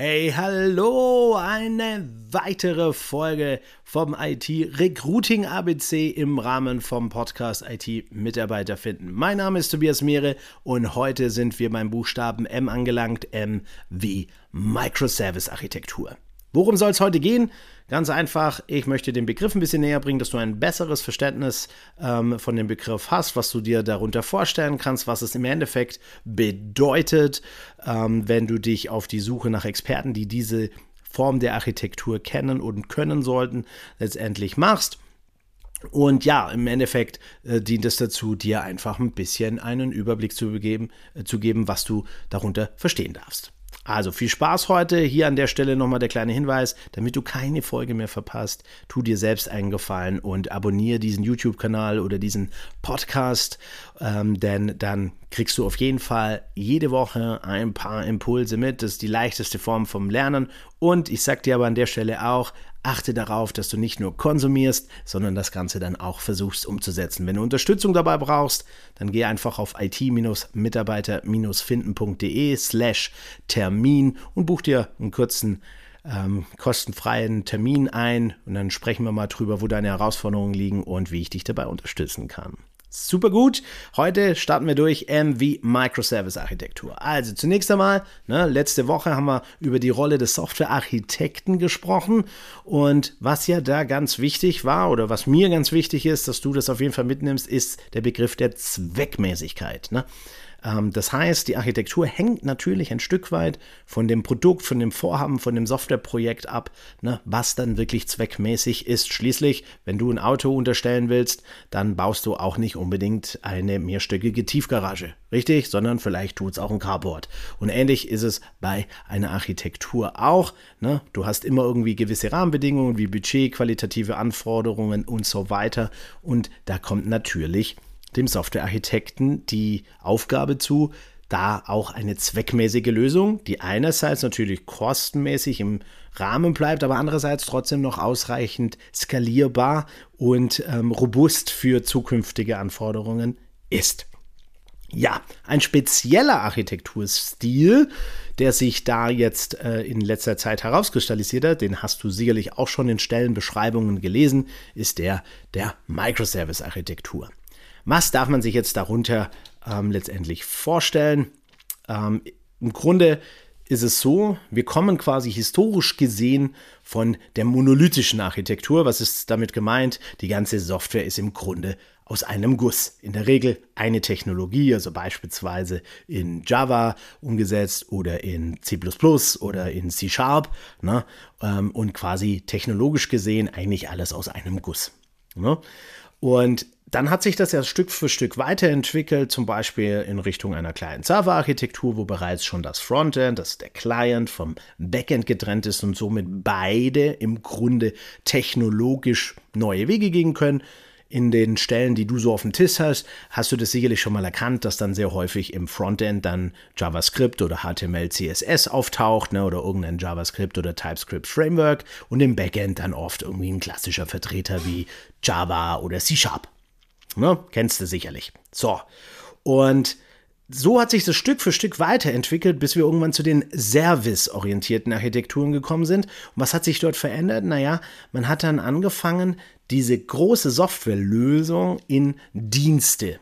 Hey, hallo, eine weitere Folge vom IT Recruiting ABC im Rahmen vom Podcast IT Mitarbeiter finden. Mein Name ist Tobias Mehre und heute sind wir beim Buchstaben M angelangt, M wie Microservice Architektur. Worum soll es heute gehen? Ganz einfach, ich möchte den Begriff ein bisschen näher bringen, dass du ein besseres Verständnis ähm, von dem Begriff hast, was du dir darunter vorstellen kannst, was es im Endeffekt bedeutet, ähm, wenn du dich auf die Suche nach Experten, die diese Form der Architektur kennen und können sollten, letztendlich machst. Und ja, im Endeffekt äh, dient es dazu, dir einfach ein bisschen einen Überblick zu, begeben, äh, zu geben, was du darunter verstehen darfst. Also viel Spaß heute. Hier an der Stelle nochmal der kleine Hinweis, damit du keine Folge mehr verpasst, tu dir selbst einen Gefallen und abonniere diesen YouTube-Kanal oder diesen Podcast, ähm, denn dann kriegst du auf jeden Fall jede Woche ein paar Impulse mit. Das ist die leichteste Form vom Lernen. Und ich sag dir aber an der Stelle auch, achte darauf, dass du nicht nur konsumierst, sondern das Ganze dann auch versuchst umzusetzen. Wenn du Unterstützung dabei brauchst, dann geh einfach auf it-mitarbeiter-finden.de slash Termin und buch dir einen kurzen ähm, kostenfreien Termin ein und dann sprechen wir mal drüber, wo deine Herausforderungen liegen und wie ich dich dabei unterstützen kann. Super gut. Heute starten wir durch M wie Microservice Architektur. Also zunächst einmal, ne, letzte Woche haben wir über die Rolle des Softwarearchitekten gesprochen und was ja da ganz wichtig war oder was mir ganz wichtig ist, dass du das auf jeden Fall mitnimmst, ist der Begriff der Zweckmäßigkeit. Ne? Ähm, das heißt, die Architektur hängt natürlich ein Stück weit von dem Produkt, von dem Vorhaben, von dem Softwareprojekt ab, ne, was dann wirklich zweckmäßig ist. Schließlich, wenn du ein Auto unterstellen willst, dann baust du auch nicht unbedingt eine mehrstöckige Tiefgarage, richtig? Sondern vielleicht tut es auch ein Carport. Und ähnlich ist es bei einer Architektur auch. Ne? Du hast immer irgendwie gewisse Rahmenbedingungen wie Budget, qualitative Anforderungen und so weiter. Und da kommt natürlich dem Softwarearchitekten die Aufgabe zu, da auch eine zweckmäßige Lösung, die einerseits natürlich kostenmäßig im Rahmen bleibt, aber andererseits trotzdem noch ausreichend skalierbar und ähm, robust für zukünftige Anforderungen ist. Ja, ein spezieller Architekturstil, der sich da jetzt äh, in letzter Zeit herauskristallisiert hat, den hast du sicherlich auch schon in Stellenbeschreibungen gelesen, ist der der Microservice-Architektur. Was darf man sich jetzt darunter ähm, letztendlich vorstellen? Ähm, Im Grunde ist es so, wir kommen quasi historisch gesehen von der monolithischen Architektur. Was ist damit gemeint? Die ganze Software ist im Grunde aus einem Guss. In der Regel eine Technologie, also beispielsweise in Java umgesetzt oder in C oder in C Sharp. Ne? Ähm, und quasi technologisch gesehen eigentlich alles aus einem Guss. Ne? Und dann hat sich das ja Stück für Stück weiterentwickelt, zum Beispiel in Richtung einer kleinen Serverarchitektur, wo bereits schon das Frontend, das der Client vom Backend getrennt ist und somit beide im Grunde technologisch neue Wege gehen können in den Stellen, die du so auf dem Tisch hast, hast du das sicherlich schon mal erkannt, dass dann sehr häufig im Frontend dann JavaScript oder HTML, CSS auftaucht ne, oder irgendein JavaScript oder TypeScript Framework und im Backend dann oft irgendwie ein klassischer Vertreter wie Java oder C Sharp. Ne, kennst du sicherlich. So. Und so hat sich das Stück für Stück weiterentwickelt, bis wir irgendwann zu den serviceorientierten Architekturen gekommen sind. Und was hat sich dort verändert? Naja, man hat dann angefangen, diese große Softwarelösung in Dienste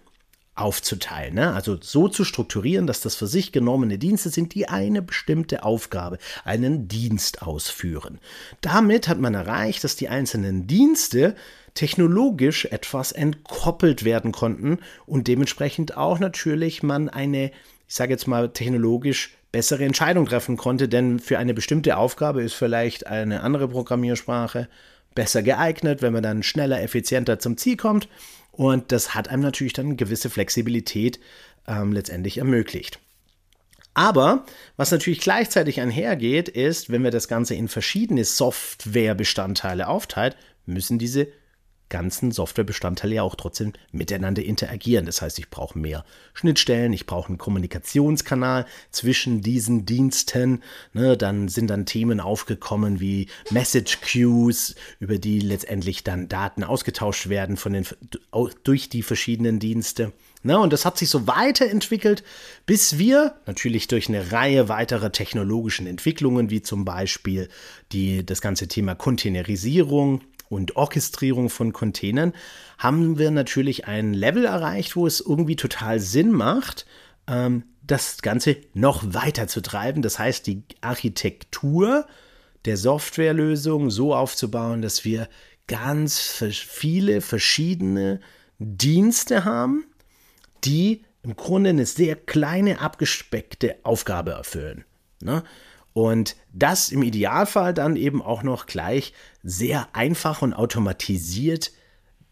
aufzuteilen. Ne? Also so zu strukturieren, dass das für sich genommene Dienste sind, die eine bestimmte Aufgabe, einen Dienst ausführen. Damit hat man erreicht, dass die einzelnen Dienste technologisch etwas entkoppelt werden konnten und dementsprechend auch natürlich man eine, ich sage jetzt mal, technologisch bessere Entscheidung treffen konnte, denn für eine bestimmte Aufgabe ist vielleicht eine andere Programmiersprache besser geeignet, wenn man dann schneller, effizienter zum Ziel kommt. Und das hat einem natürlich dann gewisse Flexibilität ähm, letztendlich ermöglicht. Aber was natürlich gleichzeitig einhergeht, ist, wenn wir das Ganze in verschiedene Softwarebestandteile aufteilen, müssen diese ganzen Softwarebestandteile ja auch trotzdem miteinander interagieren. Das heißt, ich brauche mehr Schnittstellen, ich brauche einen Kommunikationskanal zwischen diesen Diensten. Ne, dann sind dann Themen aufgekommen wie Message Queues, über die letztendlich dann Daten ausgetauscht werden von den, durch die verschiedenen Dienste. Ne? Und das hat sich so weiterentwickelt, bis wir natürlich durch eine Reihe weiterer technologischen Entwicklungen, wie zum Beispiel die, das ganze Thema Containerisierung und Orchestrierung von Containern, haben wir natürlich ein Level erreicht, wo es irgendwie total Sinn macht, ähm, das Ganze noch weiter zu treiben. Das heißt, die Architektur der Softwarelösung so aufzubauen, dass wir ganz viele verschiedene Dienste haben, die im Grunde eine sehr kleine, abgespeckte Aufgabe erfüllen. Ne? Und das im Idealfall dann eben auch noch gleich sehr einfach und automatisiert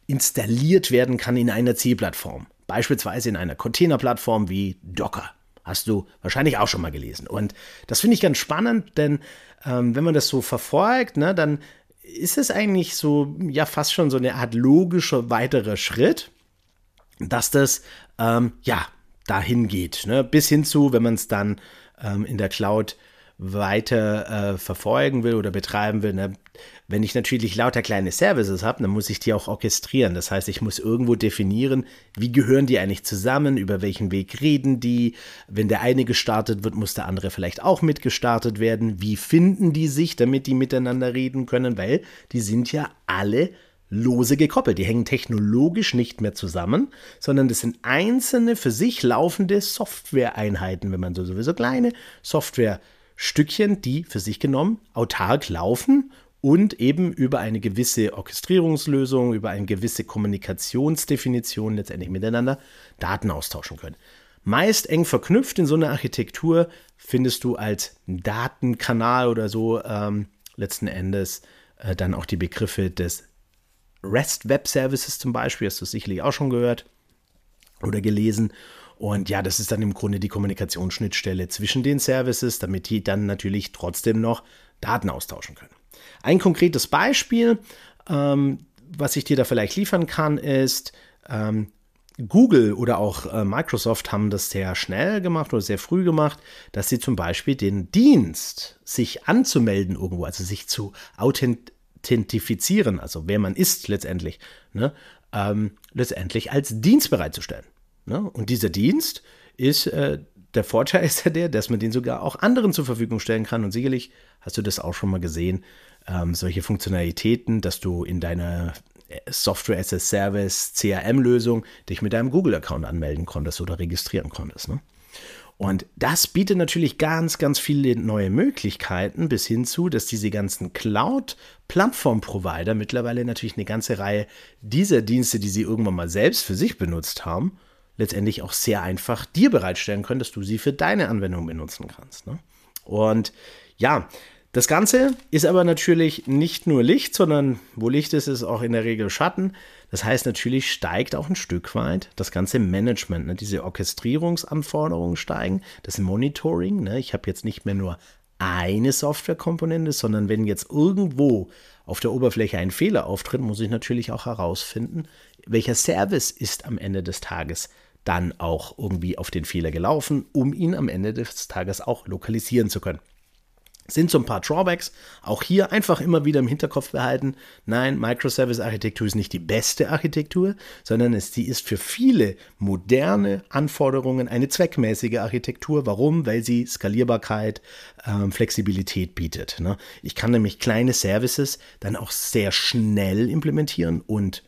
installiert werden kann in einer C-Plattform. Beispielsweise in einer Containerplattform wie Docker. Hast du wahrscheinlich auch schon mal gelesen. Und das finde ich ganz spannend, denn ähm, wenn man das so verfolgt, ne, dann ist es eigentlich so, ja, fast schon so eine Art logischer weiterer Schritt, dass das, ähm, ja, dahin geht. Ne? Bis hin zu, wenn man es dann ähm, in der Cloud weiter äh, verfolgen will oder betreiben will. Ne? Wenn ich natürlich lauter kleine Services habe, dann muss ich die auch orchestrieren. Das heißt, ich muss irgendwo definieren, wie gehören die eigentlich zusammen, über welchen Weg reden die. Wenn der eine gestartet wird, muss der andere vielleicht auch mitgestartet werden. Wie finden die sich, damit die miteinander reden können? Weil die sind ja alle lose gekoppelt. Die hängen technologisch nicht mehr zusammen, sondern das sind einzelne für sich laufende Software-Einheiten, wenn man so sowieso kleine Software Stückchen, die für sich genommen autark laufen und eben über eine gewisse Orchestrierungslösung, über eine gewisse Kommunikationsdefinition letztendlich miteinander Daten austauschen können. Meist eng verknüpft in so einer Architektur findest du als Datenkanal oder so ähm, letzten Endes äh, dann auch die Begriffe des REST Web Services zum Beispiel, hast du sicherlich auch schon gehört oder gelesen. Und ja, das ist dann im Grunde die Kommunikationsschnittstelle zwischen den Services, damit die dann natürlich trotzdem noch Daten austauschen können. Ein konkretes Beispiel, ähm, was ich dir da vielleicht liefern kann, ist, ähm, Google oder auch äh, Microsoft haben das sehr schnell gemacht oder sehr früh gemacht, dass sie zum Beispiel den Dienst, sich anzumelden irgendwo, also sich zu authentifizieren, also wer man ist letztendlich, ne, ähm, letztendlich als Dienst bereitzustellen. Ne? Und dieser Dienst ist, äh, der Vorteil ist ja der, dass man den sogar auch anderen zur Verfügung stellen kann. Und sicherlich hast du das auch schon mal gesehen, ähm, solche Funktionalitäten, dass du in deiner äh, Software as a Service CRM-Lösung dich mit deinem Google-Account anmelden konntest oder registrieren konntest. Ne? Und das bietet natürlich ganz, ganz viele neue Möglichkeiten bis hin zu, dass diese ganzen Cloud-Plattform-Provider mittlerweile natürlich eine ganze Reihe dieser Dienste, die sie irgendwann mal selbst für sich benutzt haben, letztendlich auch sehr einfach dir bereitstellen können, dass du sie für deine Anwendung benutzen kannst. Ne? Und ja, das Ganze ist aber natürlich nicht nur Licht, sondern wo Licht ist, ist auch in der Regel Schatten. Das heißt, natürlich steigt auch ein Stück weit das ganze Management. Ne? Diese Orchestrierungsanforderungen steigen, das Monitoring. Ne? Ich habe jetzt nicht mehr nur eine Softwarekomponente, sondern wenn jetzt irgendwo auf der Oberfläche ein Fehler auftritt, muss ich natürlich auch herausfinden, welcher Service ist am Ende des Tages dann auch irgendwie auf den Fehler gelaufen, um ihn am Ende des Tages auch lokalisieren zu können. Sind so ein paar Drawbacks. Auch hier einfach immer wieder im Hinterkopf behalten. Nein, Microservice-Architektur ist nicht die beste Architektur, sondern es, die ist für viele moderne Anforderungen eine zweckmäßige Architektur. Warum? Weil sie Skalierbarkeit, ähm, Flexibilität bietet. Ne? Ich kann nämlich kleine Services dann auch sehr schnell implementieren und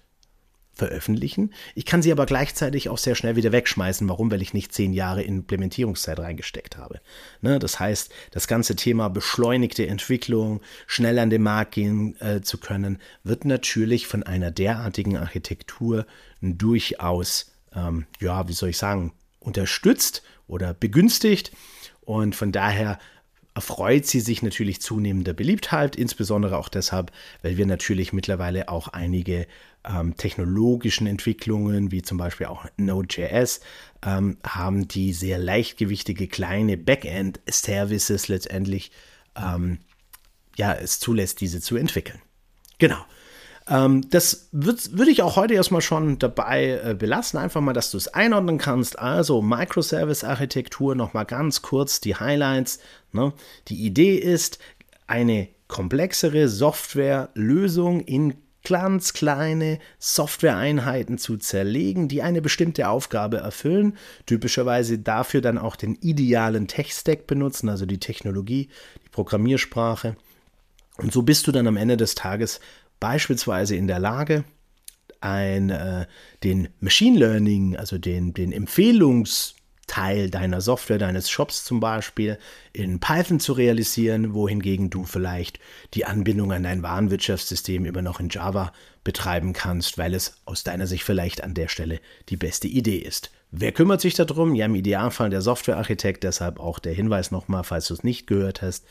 veröffentlichen. Ich kann sie aber gleichzeitig auch sehr schnell wieder wegschmeißen. Warum? Weil ich nicht zehn Jahre Implementierungszeit reingesteckt habe. Ne? Das heißt, das ganze Thema beschleunigte Entwicklung, schnell an den Markt gehen äh, zu können, wird natürlich von einer derartigen Architektur durchaus, ähm, ja, wie soll ich sagen, unterstützt oder begünstigt. Und von daher erfreut sie sich natürlich zunehmender Beliebtheit, insbesondere auch deshalb, weil wir natürlich mittlerweile auch einige ähm, technologischen Entwicklungen, wie zum Beispiel auch Node.js, ähm, haben, die sehr leichtgewichtige kleine Backend-Services letztendlich ähm, ja, es zulässt, diese zu entwickeln. Genau. Ähm, das würde ich auch heute erstmal schon dabei äh, belassen, einfach mal, dass du es einordnen kannst. Also Microservice-Architektur, nochmal ganz kurz die Highlights. Ne? Die Idee ist, eine komplexere Softwarelösung in ganz kleine Softwareeinheiten zu zerlegen, die eine bestimmte Aufgabe erfüllen. Typischerweise dafür dann auch den idealen Tech-Stack benutzen, also die Technologie, die Programmiersprache. Und so bist du dann am Ende des Tages beispielsweise in der Lage, ein, äh, den Machine Learning, also den, den Empfehlungs- Teil deiner Software, deines Shops zum Beispiel, in Python zu realisieren, wohingegen du vielleicht die Anbindung an dein Warenwirtschaftssystem immer noch in Java betreiben kannst, weil es aus deiner Sicht vielleicht an der Stelle die beste Idee ist. Wer kümmert sich darum? Ja, im Idealfall der Softwarearchitekt, deshalb auch der Hinweis nochmal, falls du es nicht gehört hast.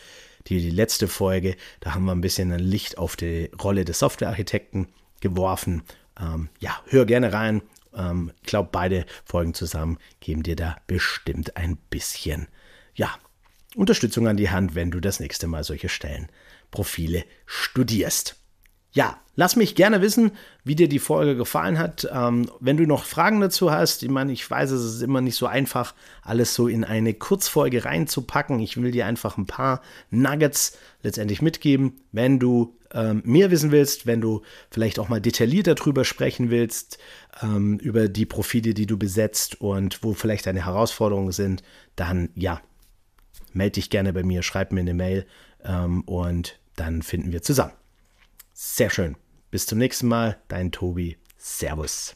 Die, die letzte Folge, da haben wir ein bisschen ein Licht auf die Rolle des Softwarearchitekten geworfen. Ähm, ja, hör gerne rein, ähm, ich glaube, beide Folgen zusammen geben dir da bestimmt ein bisschen, ja, Unterstützung an die Hand, wenn du das nächste Mal solche Stellenprofile studierst. Ja, lass mich gerne wissen, wie dir die Folge gefallen hat. Ähm, wenn du noch Fragen dazu hast, ich meine, ich weiß, es ist immer nicht so einfach, alles so in eine Kurzfolge reinzupacken. Ich will dir einfach ein paar Nuggets letztendlich mitgeben. Wenn du ähm, mehr wissen willst, wenn du vielleicht auch mal detaillierter darüber sprechen willst, ähm, über die Profile, die du besetzt und wo vielleicht deine Herausforderungen sind, dann ja, melde dich gerne bei mir, schreib mir eine Mail ähm, und dann finden wir zusammen. Sehr schön. Bis zum nächsten Mal, dein Tobi. Servus.